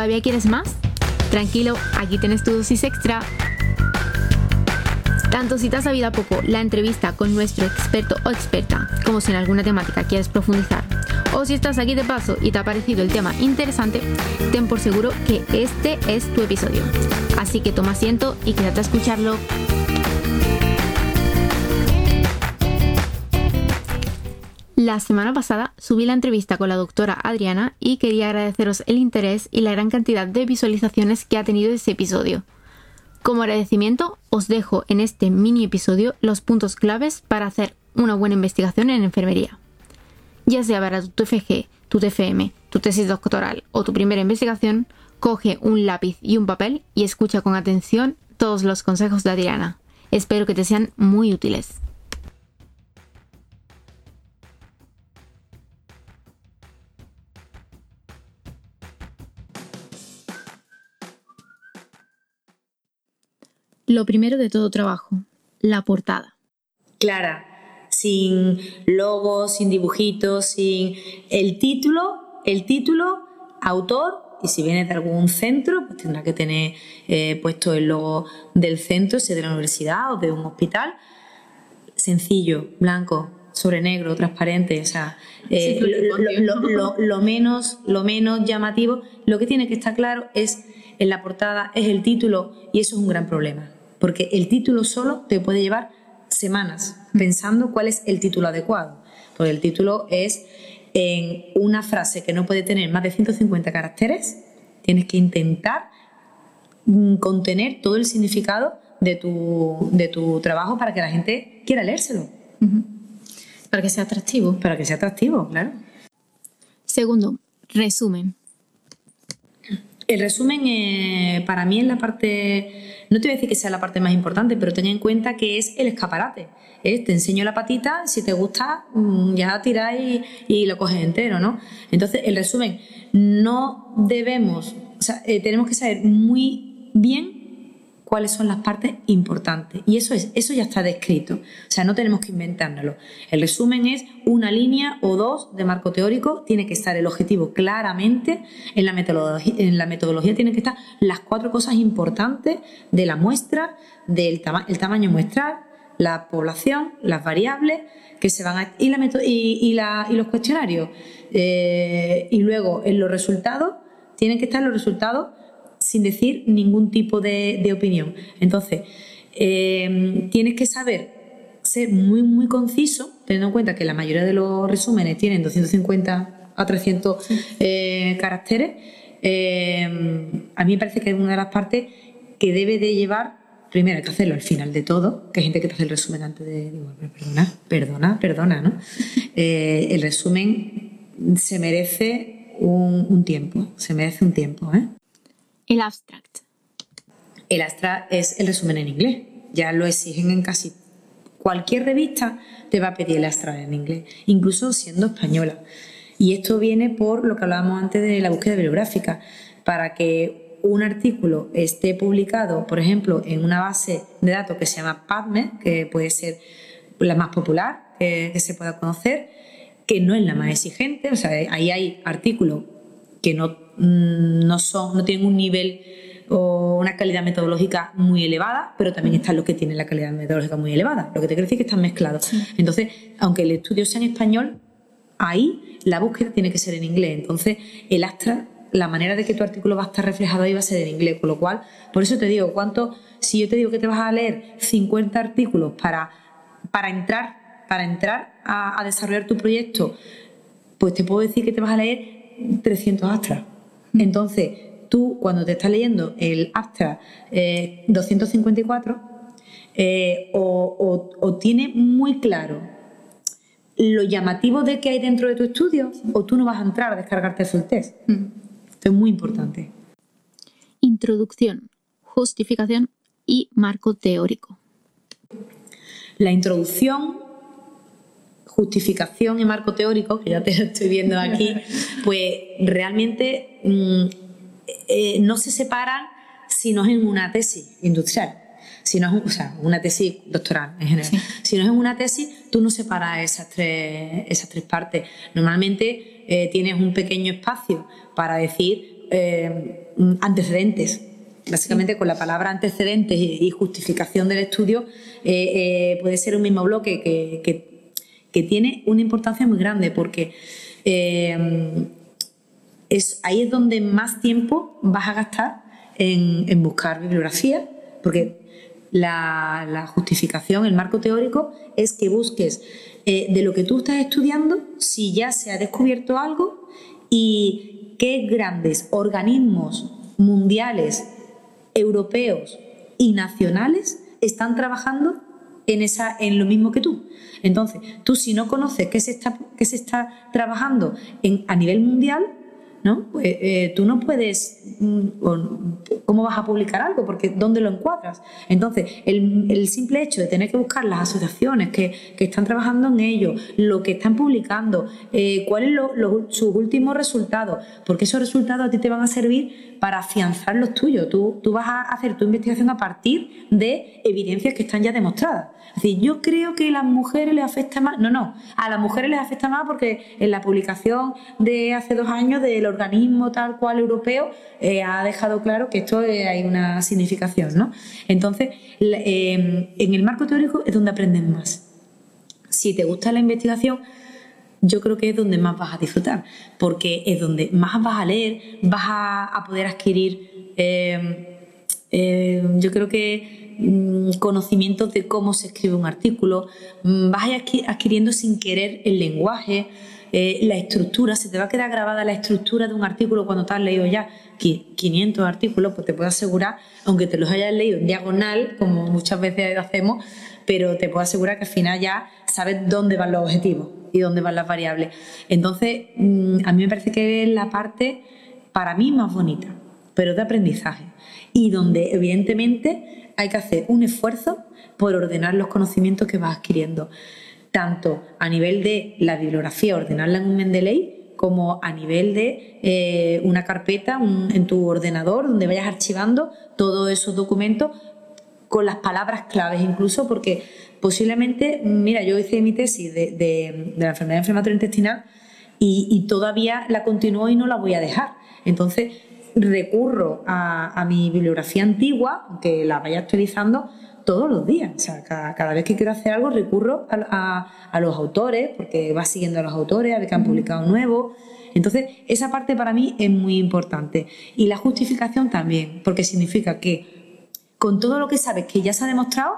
¿Todavía quieres más? Tranquilo, aquí tienes tu dosis extra. Tanto si te has sabido poco la entrevista con nuestro experto o experta, como si en alguna temática quieres profundizar, o si estás aquí de paso y te ha parecido el tema interesante, ten por seguro que este es tu episodio. Así que toma asiento y quédate a escucharlo. La semana pasada subí la entrevista con la doctora Adriana y quería agradeceros el interés y la gran cantidad de visualizaciones que ha tenido ese episodio. Como agradecimiento, os dejo en este mini episodio los puntos claves para hacer una buena investigación en enfermería. Ya sea para tu TFG, tu TFM, tu tesis doctoral o tu primera investigación, coge un lápiz y un papel y escucha con atención todos los consejos de Adriana. Espero que te sean muy útiles. Lo primero de todo trabajo, la portada. Clara, sin logos, sin dibujitos, sin el título, el título, autor y si viene de algún centro, pues tendrá que tener eh, puesto el logo del centro, si es de la universidad o de un hospital. Sencillo, blanco, sobre negro, transparente, o sea, eh, lo, menos, lo menos llamativo. Lo que tiene que estar claro es en la portada, es el título y eso es un gran problema porque el título solo te puede llevar semanas pensando cuál es el título adecuado. Porque el título es en una frase que no puede tener más de 150 caracteres, tienes que intentar mm, contener todo el significado de tu, de tu trabajo para que la gente quiera leérselo. Para que sea atractivo. Para que sea atractivo, claro. Segundo, resumen. El resumen eh, para mí es la parte no te voy a decir que sea la parte más importante, pero ten en cuenta que es el escaparate. Te enseño la patita, si te gusta, mm, ya tiráis y, lo coges entero, ¿no? Entonces, el resumen, no debemos, o sea, eh, tenemos que saber muy bien cuáles son las partes importantes. Y eso, es, eso ya está descrito. O sea, no tenemos que inventárnoslo. El resumen es una línea o dos de marco teórico. Tiene que estar el objetivo claramente. En la metodología, en la metodología tienen que estar las cuatro cosas importantes de la muestra, del el tamaño muestral, la población, las variables que se van a, y, la, y los cuestionarios. Eh, y luego en los resultados, tienen que estar los resultados sin decir ningún tipo de, opinión. Entonces, eh, tienes que saber ser muy, muy conciso, teniendo en cuenta que la mayoría de los resúmenes tienen 250 a 300 eh, caracteres. Eh, a mí me parece que es una de las partes que debe de llevar, primero hay que hacerlo al final de todo, que hay gente que te hace el resumen antes de, digo, perdona, perdona, perdona, ¿no? el resumen se merece un, un tiempo, se merece un tiempo, ¿eh? El abstract. El abstract es el resumen en inglés. Ya lo exigen en casi cualquier revista, te va a pedir el abstract en inglés, incluso siendo española. Y esto viene por lo que hablábamos antes de la búsqueda bibliográfica. Para que un artículo esté publicado, por ejemplo, en una base de datos que se llama PubMed, que puede ser la más popular que, se pueda conocer, que no es la más exigente, o sea, ahí hay artículos que no, no, son, no tienen un nivel o una calidad metodológica muy elevada, pero también están los que tienen la calidad metodológica muy elevada. Lo que te quiero decir es que están mezclados. Entonces, aunque el estudio sea en español, ahí la búsqueda tiene que ser en inglés. Entonces, el Astra, la manera de que tu artículo va a estar reflejado ahí va a ser en inglés. Con lo cual, por eso te digo, ¿cuánto, si yo te digo que te vas a leer 50 artículos para, para entrar, para entrar a, a desarrollar tu proyecto, pues te puedo decir que te vas a leer 300 Astra. Entonces, tú cuando te estás leyendo el Astra 254, eh, eh, o, tiene muy claro lo llamativo de que hay dentro de tu estudio, o tú no vas a entrar a descargarte el test. Esto es muy importante. Introducción, justificación y marco teórico. La introducción justificación y marco teórico, que ya te lo estoy viendo aquí, pues realmente mm, eh, no se separan si no es en una tesis industrial. Si no es, o sea, una tesis doctoral en general. Si no es en una tesis, tú no separas esas tres, esas tres partes. Normalmente eh, tienes un pequeño espacio para decir eh, antecedentes. Básicamente con la palabra antecedentes y justificación del estudio eh, puede ser un mismo bloque que, que, tiene una importancia muy grande porque es, ahí es donde más tiempo vas a gastar en, buscar bibliografía, porque la, justificación, el marco teórico, es que busques de lo que tú estás estudiando si ya se ha descubierto algo y qué grandes organismos mundiales, europeos y nacionales están trabajando en, esa, en lo mismo que tú. Entonces, tú si no conoces qué se está, qué se está trabajando en, a nivel mundial, ¿no? Pues, eh, tú no puedes, mm, ¿cómo vas a publicar algo? Porque ¿dónde lo encuadras? Entonces, el, simple hecho de tener que buscar las asociaciones que, están trabajando en ello, lo que están publicando, eh, cuáles son sus últimos resultados, porque esos resultados a ti te van a servir para afianzar los tuyos. Tú, tú vas a hacer tu investigación a partir de evidencias que están ya demostradas. Es decir, yo creo que a las mujeres les afecta más. No, no, a las mujeres les afecta más porque en la publicación de hace dos años del organismo tal cual europeo eh, ha dejado claro que esto eh, hay una significación, ¿no? Entonces, em, en el marco teórico es donde aprendes más. Si te gusta la investigación, yo creo que es donde más vas a disfrutar, porque es donde más vas a leer, vas a, poder adquirir, em, em, yo creo que mm, conocimientos de cómo se escribe un artículo, mm, vas a ir adquiriendo sin querer el lenguaje, eh, la estructura, se te va a quedar grabada la estructura de un artículo cuando te has leído ya 500 artículos, pues te puedo asegurar, aunque te los hayas leído en diagonal, como muchas veces hacemos, pero te puedo asegurar que al final ya sabes dónde van los objetivos y dónde van las variables. Entonces, mm, a mí me parece que es la parte para mí más bonita, pero de aprendizaje. Y donde evidentemente hay que hacer un esfuerzo por ordenar los conocimientos que vas adquiriendo, tanto a nivel de la bibliografía, ordenarla en un Mendeley, como a nivel de eh, una carpeta en tu ordenador donde vayas archivando todos esos documentos con las palabras claves incluso, porque posiblemente, mira, yo hice mi tesis de, la enfermedad inflamatoria intestinal y, todavía la continúo y no la voy a dejar. Entonces, recurro a, mi bibliografía antigua, que la vaya actualizando todos los días. O sea, cada, vez que quiero hacer algo recurro a, los autores, porque va siguiendo a los autores, a ver que han publicado nuevo. Entonces, esa parte para mí es muy importante. Y la justificación también, porque significa que con todo lo que sabes que ya se ha demostrado,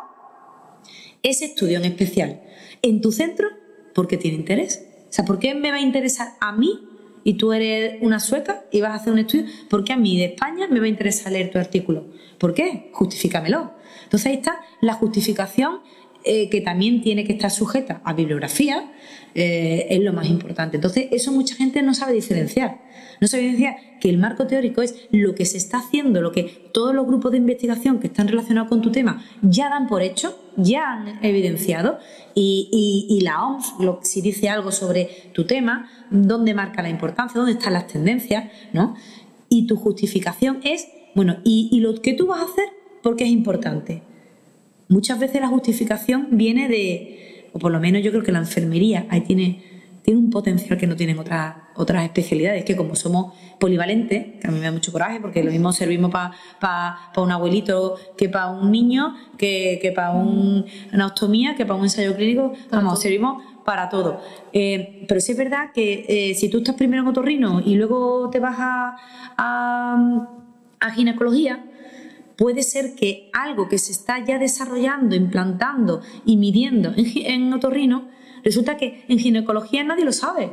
ese estudio en especial en tu centro, porque tiene interés. O sea, ¿por qué me va a interesar a mí y tú eres una sueca y vas a hacer un estudio? ¿Por qué a mí de España me va a interesar leer tu artículo? ¿Por qué? Justifícamelo. Entonces ahí está la justificación eh, que también tiene que estar sujeta a bibliografía, eh, es lo más importante. Entonces, eso mucha gente no sabe diferenciar. No sabe diferenciar que el marco teórico es lo que se está haciendo, lo que todos los grupos de investigación que están relacionados con tu tema ya dan por hecho, ya han evidenciado, y, la OMS, si dice algo sobre tu tema, dónde marca la importancia, dónde están las tendencias, ¿no? Y tu justificación es, bueno, ¿y, y lo que tú vas a hacer? Porque es importante. Muchas veces la justificación viene de, o por lo menos yo creo que la enfermería ahí tiene, tiene un potencial que no tienen otras, otras especialidades, que como somos polivalentes, que a mí me da mucho coraje, porque lo mismo servimos para un abuelito que para un niño, que, para una ostomía, que para un ensayo clínico, vamos, servimos para todo. Eh, pero sí es verdad que eh, si tú estás primero en otorrino y luego te vas a, a ginecología, puede ser que algo que se está ya desarrollando, implantando y midiendo en, otorrino, resulta que en ginecología nadie lo sabe.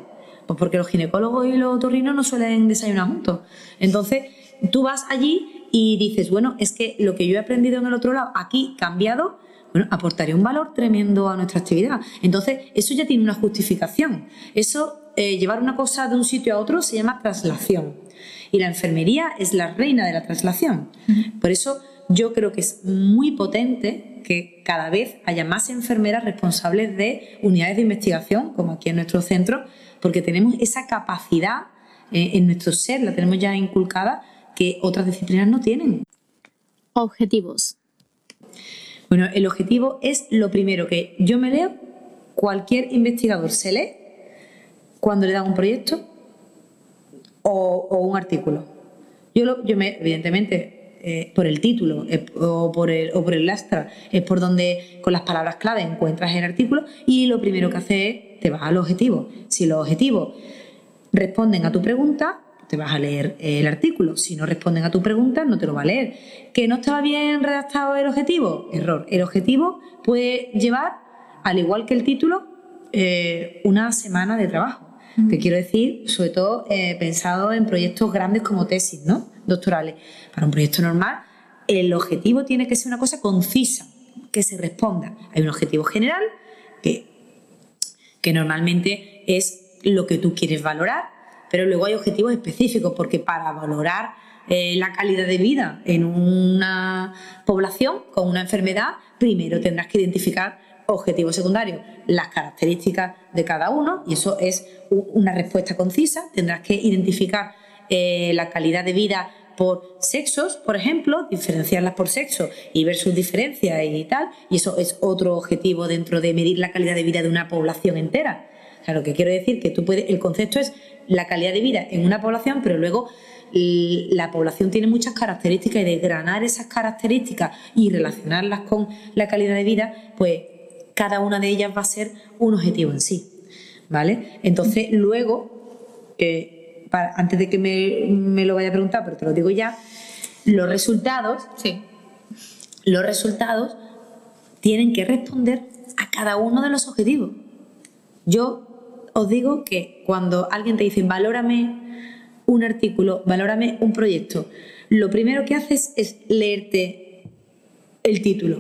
Pues porque los ginecólogos y los otorrinos no suelen desayunar juntos. Entonces, tú vas allí y dices, bueno, es que lo que yo he aprendido en el otro lado, aquí cambiado, bueno, aportaría un valor tremendo a nuestra actividad. Entonces, eso ya tiene una justificación. Eso, eh, llevar una cosa de un sitio a otro se llama traslación. Y la enfermería es la reina de la traslación. Por eso yo creo que es muy potente que cada vez haya más enfermeras responsables de unidades de investigación, como aquí en nuestro centro, porque tenemos esa capacidad eh, en nuestro ser, la tenemos ya inculcada, que otras disciplinas no tienen. Objetivos. Bueno, el objetivo es lo primero que yo me leo, cualquier investigador se lee cuando le dan un proyecto o, un artículo. Yo, yo me, evidentemente, eh, por el título eh, o, por el, o por el lastra, es por donde con las palabras clave encuentras el artículo y lo primero que hace es te vas al objetivo. Si los objetivos responden a tu pregunta, te vas a leer el artículo. Si no responden a tu pregunta, no te lo va a leer. ¿Que no estaba bien redactado el objetivo? Error. El objetivo puede llevar, al igual que el título, eh, una semana de trabajo. Que quiero decir, sobre todo eh, pensado en proyectos grandes como tesis, ¿no? Doctorales. Para un proyecto normal, el objetivo tiene que ser una cosa concisa, que se responda. Hay un objetivo general que, que normalmente es lo que tú quieres valorar, pero luego hay objetivos específicos, porque para valorar eh, la calidad de vida en una población con una enfermedad, primero tendrás que identificar objetivos secundarios, las características de cada uno, y eso es una respuesta concisa. Tendrás que identificar eh, la calidad de vida por sexos, por ejemplo, diferenciarlas por sexo y ver sus diferencias y tal, y eso es otro objetivo dentro de medir la calidad de vida de una población entera. O lo que quiero decir que tú puedes, el concepto es la calidad de vida en una población, pero luego la población tiene muchas características y desgranar esas características y relacionarlas con la calidad de vida, pues cada una de ellas va a ser un objetivo en sí. ¿Vale? Entonces, luego, antes de que me, lo vaya a preguntar, pero te lo digo ya, los resultados, sí. los resultados tienen que responder a cada uno de los objetivos. Yo os digo que cuando alguien te dice, valórame un artículo, valórame un proyecto, lo primero que haces es leerte el título,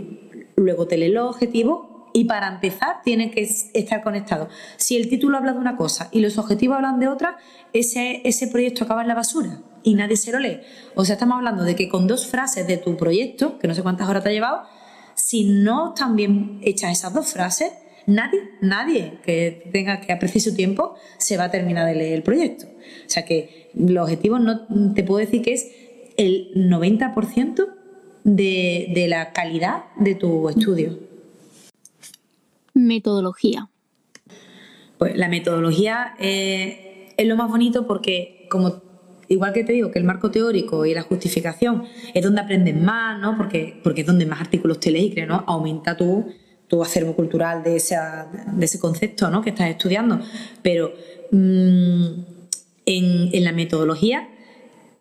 luego te lees los objetivos y para empezar tiene que estar conectado. Si el título habla de una cosa y los objetivos hablan de otra, ese, ese proyecto acaba en la basura y nadie se lo lee. O sea, estamos hablando de que con dos frases de tu proyecto, que no sé cuántas horas te ha llevado, si no están bien hechas esas dos frases, nadie, nadie que tenga que aprecie su tiempo se va a terminar de leer el proyecto. O sea que los objetivos no te puedo decir que es el 90% de, de la calidad de tu estudio metodología? Pues la metodología eh, es lo más bonito porque, como igual que te digo que el marco teórico y la justificación es donde aprendes más, ¿no? Porque, porque es donde más artículos te lees y crees, ¿no? Aumenta tu, tu acervo cultural de, de ese concepto ¿no? que estás estudiando. Pero mm, en, en la metodología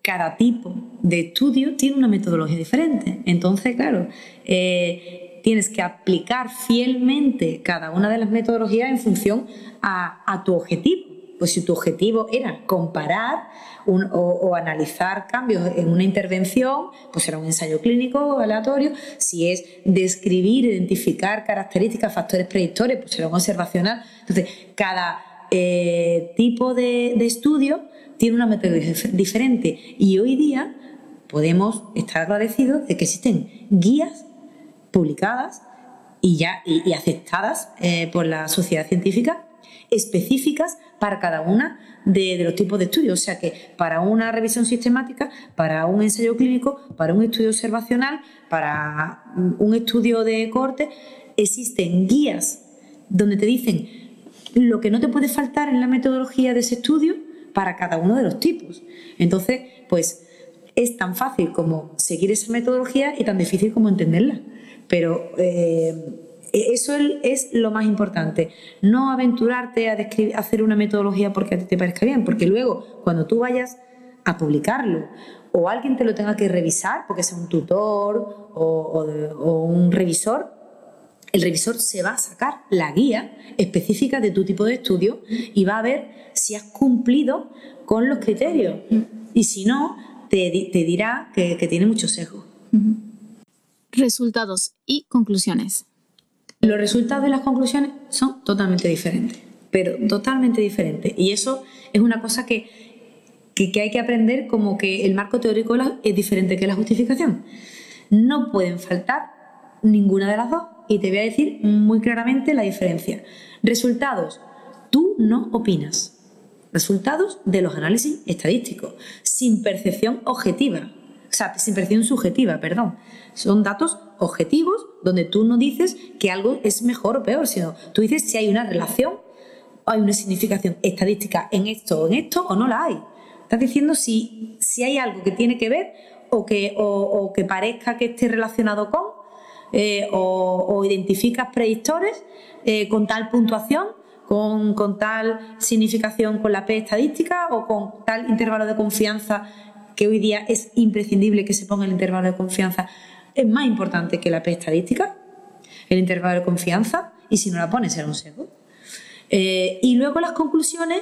cada tipo de estudio tiene una metodología diferente. Entonces, claro, eh, tienes que aplicar fielmente cada una de las metodologías en función a, tu objetivo. Pues si tu objetivo era comparar o, analizar cambios en una intervención, pues será un ensayo clínico aleatorio. Si es describir, identificar características, factores predictores, pues será un observacional. Entonces, cada eh, tipo de, de estudio tiene una metodología diferente y hoy día podemos estar agradecidos de que existen guías publicadas y ya y, aceptadas eh, por la sociedad científica específicas para cada una de, los tipos de estudios. O sea que para una revisión sistemática, para un ensayo clínico, para un estudio observacional, para un estudio de corte, existen guías donde te dicen lo que no te puede faltar en la metodología de ese estudio para cada uno de los tipos. Entonces, pues es tan fácil como seguir esa metodología y tan difícil como entenderla. Pero eh, eso es lo más importante. No aventurarte a, hacer una metodología porque a ti te parezca bien, porque luego cuando tú vayas a publicarlo o alguien te lo tenga que revisar, porque sea un tutor o, un revisor, el revisor se va a sacar la guía específica de tu tipo de estudio y va a ver si has cumplido con los criterios. Y si no, te, dirá que, tiene mucho sesgo resultados y conclusiones. Los resultados y las conclusiones son totalmente diferentes, pero totalmente diferentes. Y eso es una cosa que, que, hay que aprender como que el marco teórico es diferente que la justificación. No pueden faltar ninguna de las dos y te voy a decir muy claramente la diferencia. Resultados, tú no opinas. Resultados de los análisis estadísticos, sin percepción objetiva, o sea, sin percepción subjetiva, perdón. Son datos objetivos donde tú no dices que algo es mejor o peor, sino tú dices si hay una relación hay una significación estadística en esto o en esto o no la hay. Estás diciendo si, si hay algo que tiene que ver o que, o, que parezca que esté relacionado con, eh, o, identificas predictores eh, con tal puntuación, con, con, tal significación con la P estadística o con tal intervalo de confianza que hoy día es imprescindible que se ponga el intervalo de confianza. Es más importante que la P estadística, el intervalo de confianza, y si no la pones será un sesgo. Eh, y luego las conclusiones,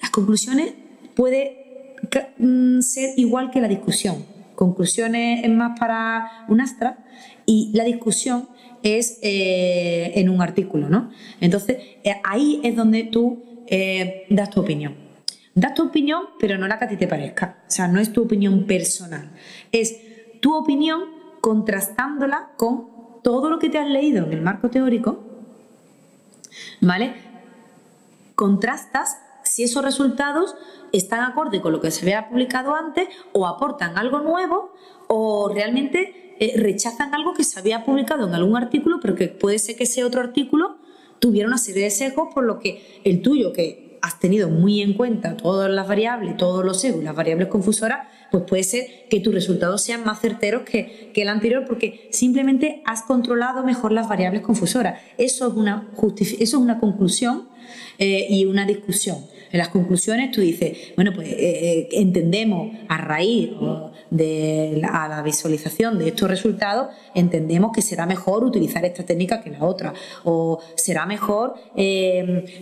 las conclusiones puede mm, ser igual que la discusión. Conclusiones es más para un astra y la discusión es eh, en un artículo, ¿no? Entonces, eh, ahí es donde tú das tu opinión. Das tu opinión, pero no la que a ti te parezca. O sea, no es tu opinión personal. Es tu opinión contrastándola con todo lo que te has leído en el marco teórico, ¿vale? Contrastas si esos resultados están acorde con lo que se había publicado antes o aportan algo nuevo o realmente eh, rechazan algo que se había publicado en algún artículo, pero que puede ser que ese otro artículo tuviera una serie de sesgos, por lo que el tuyo, que has tenido muy en cuenta todas las variables, todos los sesgos, las variables confusoras, pues puede ser que tus resultados sean más certeros que, el anterior porque simplemente has controlado mejor las variables confusoras. Eso es una, eso es una conclusión eh, y una discusión. En las conclusiones tú dices, bueno, pues eh, eh, entendemos a raíz de la, visualización de estos resultados, entendemos que será mejor utilizar esta técnica que la otra, o será mejor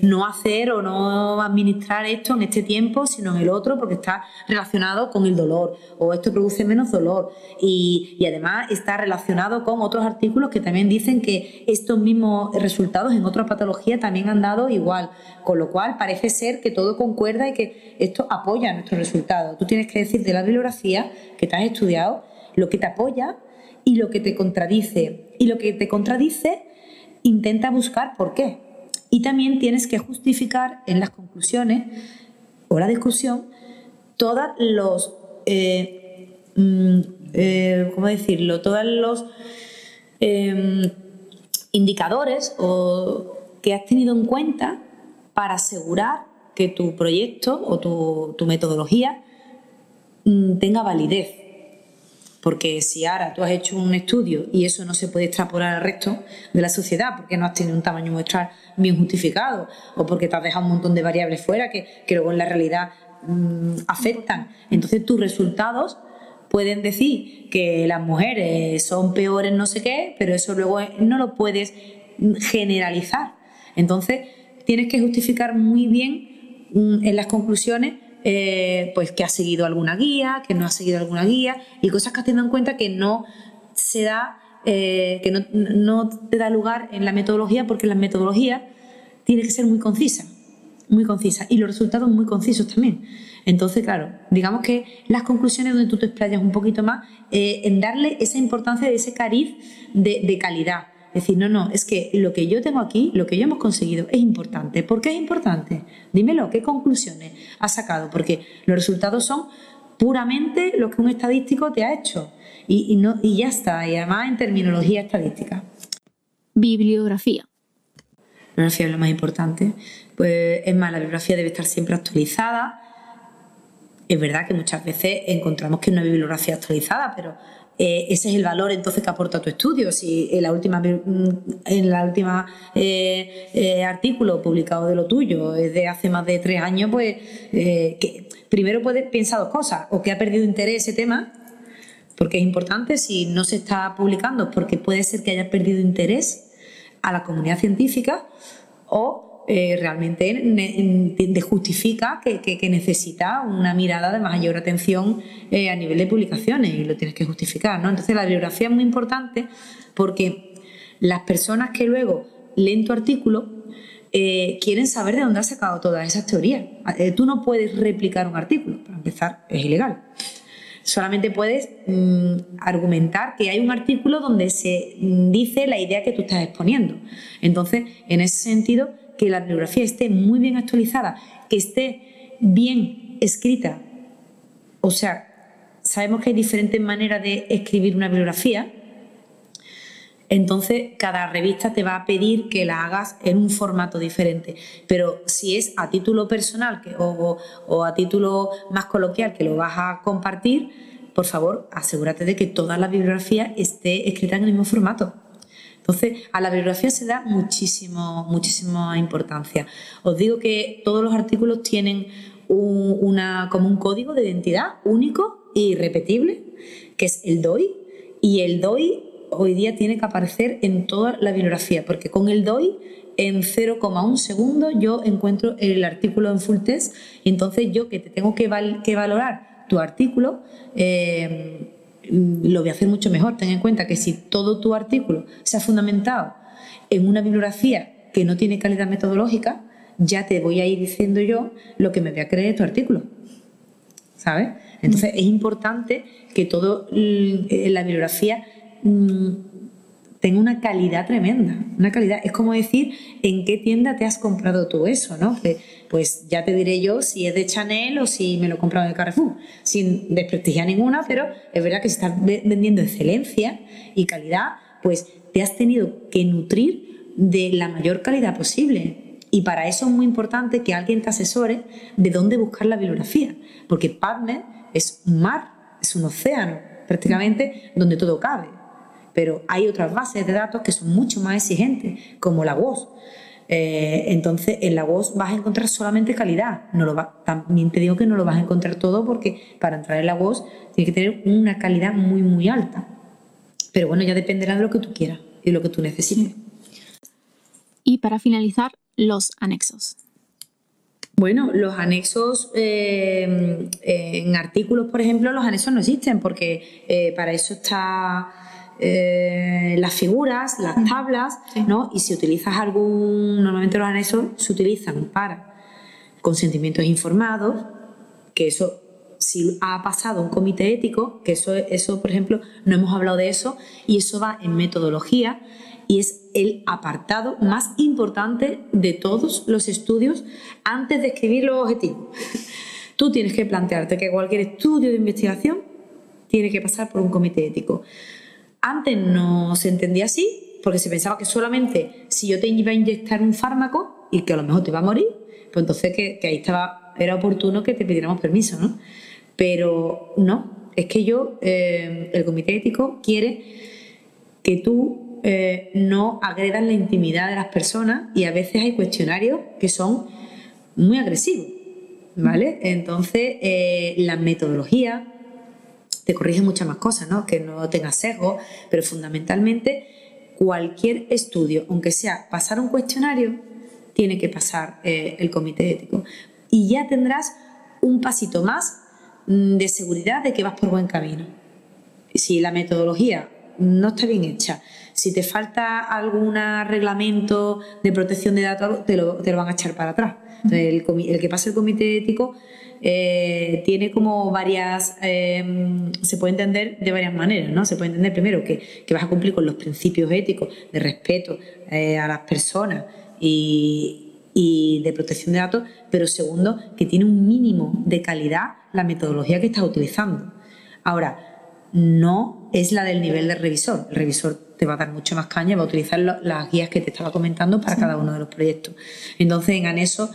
no hacer o no administrar esto en este tiempo, sino en el otro, porque está relacionado con el dolor, o esto produce menos dolor, y, y además está relacionado con otros artículos que también dicen que estos mismos resultados en otras patologías también han dado igual, con lo cual parece ser que todo concuerda y que esto apoya nuestros resultados. Tú tienes que decir de la bibliografía que te has estudiado lo que te apoya y lo que te contradice. Y lo que te contradice, intenta buscar por qué. Y también tienes que justificar en las conclusiones o la discusión todos los, eh, mm, eh, ¿cómo decirlo? Todos los em, indicadores o, que has tenido en cuenta para asegurar que tu proyecto o tu, metodología mm, tenga validez. Porque si ahora tú has hecho un estudio y eso no se puede extrapolar al resto de la sociedad porque no has tenido un tamaño muestral bien justificado o porque te has dejado un montón de variables fuera que, luego en la realidad mm, afectan, entonces tus resultados pueden decir que las mujeres son peores no sé qué, pero eso luego no lo puedes generalizar. Entonces tienes que justificar muy bien Mm, en las conclusiones eh, pues que ha seguido alguna guía, que no ha seguido alguna guía y cosas que has tenido en cuenta que no se da, eh, que no, te da lugar en la metodología porque la metodología tiene que ser muy concisa, muy concisa y los resultados muy concisos también. Entonces, claro, digamos que las conclusiones donde tú te explayas un poquito más eh, en darle esa importancia de ese cariz de calidad Decir, no, no, es que lo que yo tengo aquí, lo que yo hemos conseguido es importante. ¿Por qué es importante? Dímelo, ¿qué conclusiones has sacado? Porque los resultados son puramente lo que un estadístico te ha hecho. Y, no, y ya está, y además en terminología estadística. Bibliografía. La bibliografía es lo más importante. Pues es más, la bibliografía debe estar siempre actualizada. Es verdad que muchas veces encontramos que no hay bibliografía actualizada, pero eh, ese es el valor entonces que aporta tu estudio. Si en la última, mm, en la última eh, eh, artículo publicado de lo tuyo es de hace más de tres años, pues que primero puedes pensar dos cosas, o que ha perdido interés ese tema, porque es importante, si no se está publicando, porque puede ser que haya perdido interés a la comunidad científica, o eh, realmente justifica que, necesita una mirada de mayor atención eh, a nivel de publicaciones y lo tienes que justificar. ¿no? Entonces la bibliografía es muy importante porque las personas que luego leen tu artículo eh, quieren saber de dónde has sacado todas esas teorías. tú no puedes replicar un artículo, para empezar, es ilegal. Solamente puedes mm, argumentar que hay un artículo donde se mm, dice la idea que tú estás exponiendo. Entonces, en ese sentido, que la bibliografía esté muy bien actualizada, que esté bien escrita. O sea, sabemos que hay diferentes maneras de escribir una bibliografía. Entonces, cada revista te va a pedir que la hagas en un formato diferente. Pero si es a título personal o, a título más coloquial que lo vas a compartir, por favor, asegúrate de que toda la bibliografía esté escrita en el mismo formato. Entonces, a la bibliografía se da muchísimo, muchísima importancia. Os digo que todos los artículos tienen una, como un código de identidad único e irrepetible, que es el DOI, y el DOI hoy día tiene que aparecer en toda la bibliografía, porque con el DOI en 0,1 segundo yo encuentro el artículo en full text y entonces yo que te tengo que, valorar tu artículo, eh, lo voy a hacer mucho mejor. Ten en cuenta que si todo tu artículo se ha fundamentado en una bibliografía que no tiene calidad metodológica, ya te voy a ir diciendo yo lo que me voy a creer de tu artículo. ¿Sabes? Entonces es importante que todo la bibliografía Tengo una calidad tremenda, una calidad. Es como decir en qué tienda te has comprado tú eso, ¿no? pues ya te diré yo si es de Chanel o si me lo he comprado en Carrefour, sin desprestigiar ninguna, pero es verdad que si estás vendiendo excelencia y calidad, pues te has tenido que nutrir de la mayor calidad posible. Y para eso es muy importante que alguien te asesore de dónde buscar la bibliografía, porque PubMed es un mar, es un océano prácticamente donde todo cabe pero hay otras bases de datos que son mucho más exigentes, como la WOS. Eh, entonces, en la WOS vas a encontrar solamente calidad. No lo va, también te digo que no lo vas a encontrar todo porque para entrar en la WOS tiene que tener una calidad muy, muy alta. Pero bueno, ya dependerá de lo que tú quieras y de lo que tú necesites. Y para finalizar, los anexos. Bueno, los anexos eh, en artículos, por ejemplo, los anexos no existen porque eh, para eso está eh, las figuras, las tablas, ¿no? Y si utilizas algún, normalmente los anexos se utilizan para consentimientos informados, que eso si ha pasado un comité ético, que eso, eso, por ejemplo, no hemos hablado de eso, y eso va en metodología y es el apartado más importante de todos los estudios antes de escribir los objetivos. Tú tienes que plantearte que cualquier estudio de investigación tiene que pasar por un comité ético. Antes no se entendía así, porque se pensaba que solamente si yo te iba a inyectar un fármaco y que a lo mejor te iba a morir, pues entonces que, ahí estaba, era oportuno que te pidiéramos permiso, ¿no? Pero no, es que yo, eh, el comité ético quiere que tú eh, no agredas la intimidad de las personas y a veces hay cuestionarios que son muy agresivos, ¿vale? Entonces, eh, la metodología, te corrige muchas más cosas, ¿no? Que no tengas sesgo, pero fundamentalmente cualquier estudio, aunque sea pasar un cuestionario, tiene que pasar eh, el comité ético. Y ya tendrás un pasito más mm, de seguridad de que vas por buen camino. Si la metodología no está bien hecha, si te falta algún reglamento de protección de datos, te lo, te lo van a echar para atrás. El, el que pase el comité ético eh, tiene como varias, em, se puede entender de varias maneras, ¿no? Se puede entender primero que, vas a cumplir con los principios éticos de respeto eh, a las personas y, de protección de datos, pero segundo, que tiene un mínimo de calidad la metodología que estás utilizando. Ahora, no es la del nivel del revisor. El revisor te va a dar mucho más caña, va a utilizar las guías que te estaba comentando para cada uno de los proyectos. Entonces, en ANESO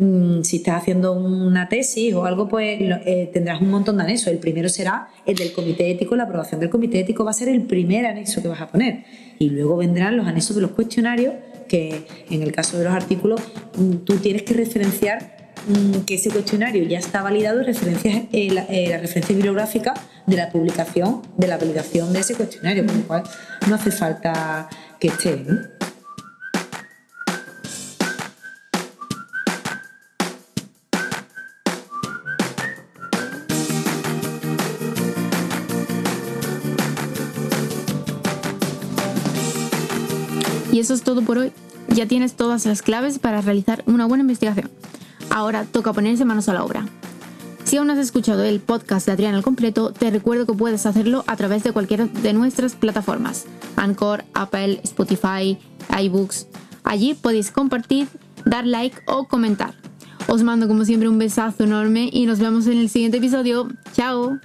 Mm, si estás haciendo una tesis o algo, pues eh, tendrás un montón de anexos. El primero será el del comité ético, la aprobación del comité ético va a ser el primer anexo que vas a poner. Y luego vendrán los anexos de los cuestionarios, que en el caso de los artículos mm, tú tienes que referenciar que ese cuestionario ya está validado referencias eh, eh, la, referencia bibliográfica de la publicación, de la validación de ese cuestionario, con lo cual no hace falta que esté. Y eso es todo por hoy. Ya tienes todas las claves para realizar una buena investigación. Ahora toca ponerse manos a la obra. Si aún no has escuchado el podcast de Adrián al completo, te recuerdo que puedes hacerlo a través de cualquiera de nuestras plataformas: Anchor, Apple, Spotify, iBooks. Allí podéis compartir, dar like o comentar. Os mando como siempre un besazo enorme y nos vemos en el siguiente episodio. ¡Chao!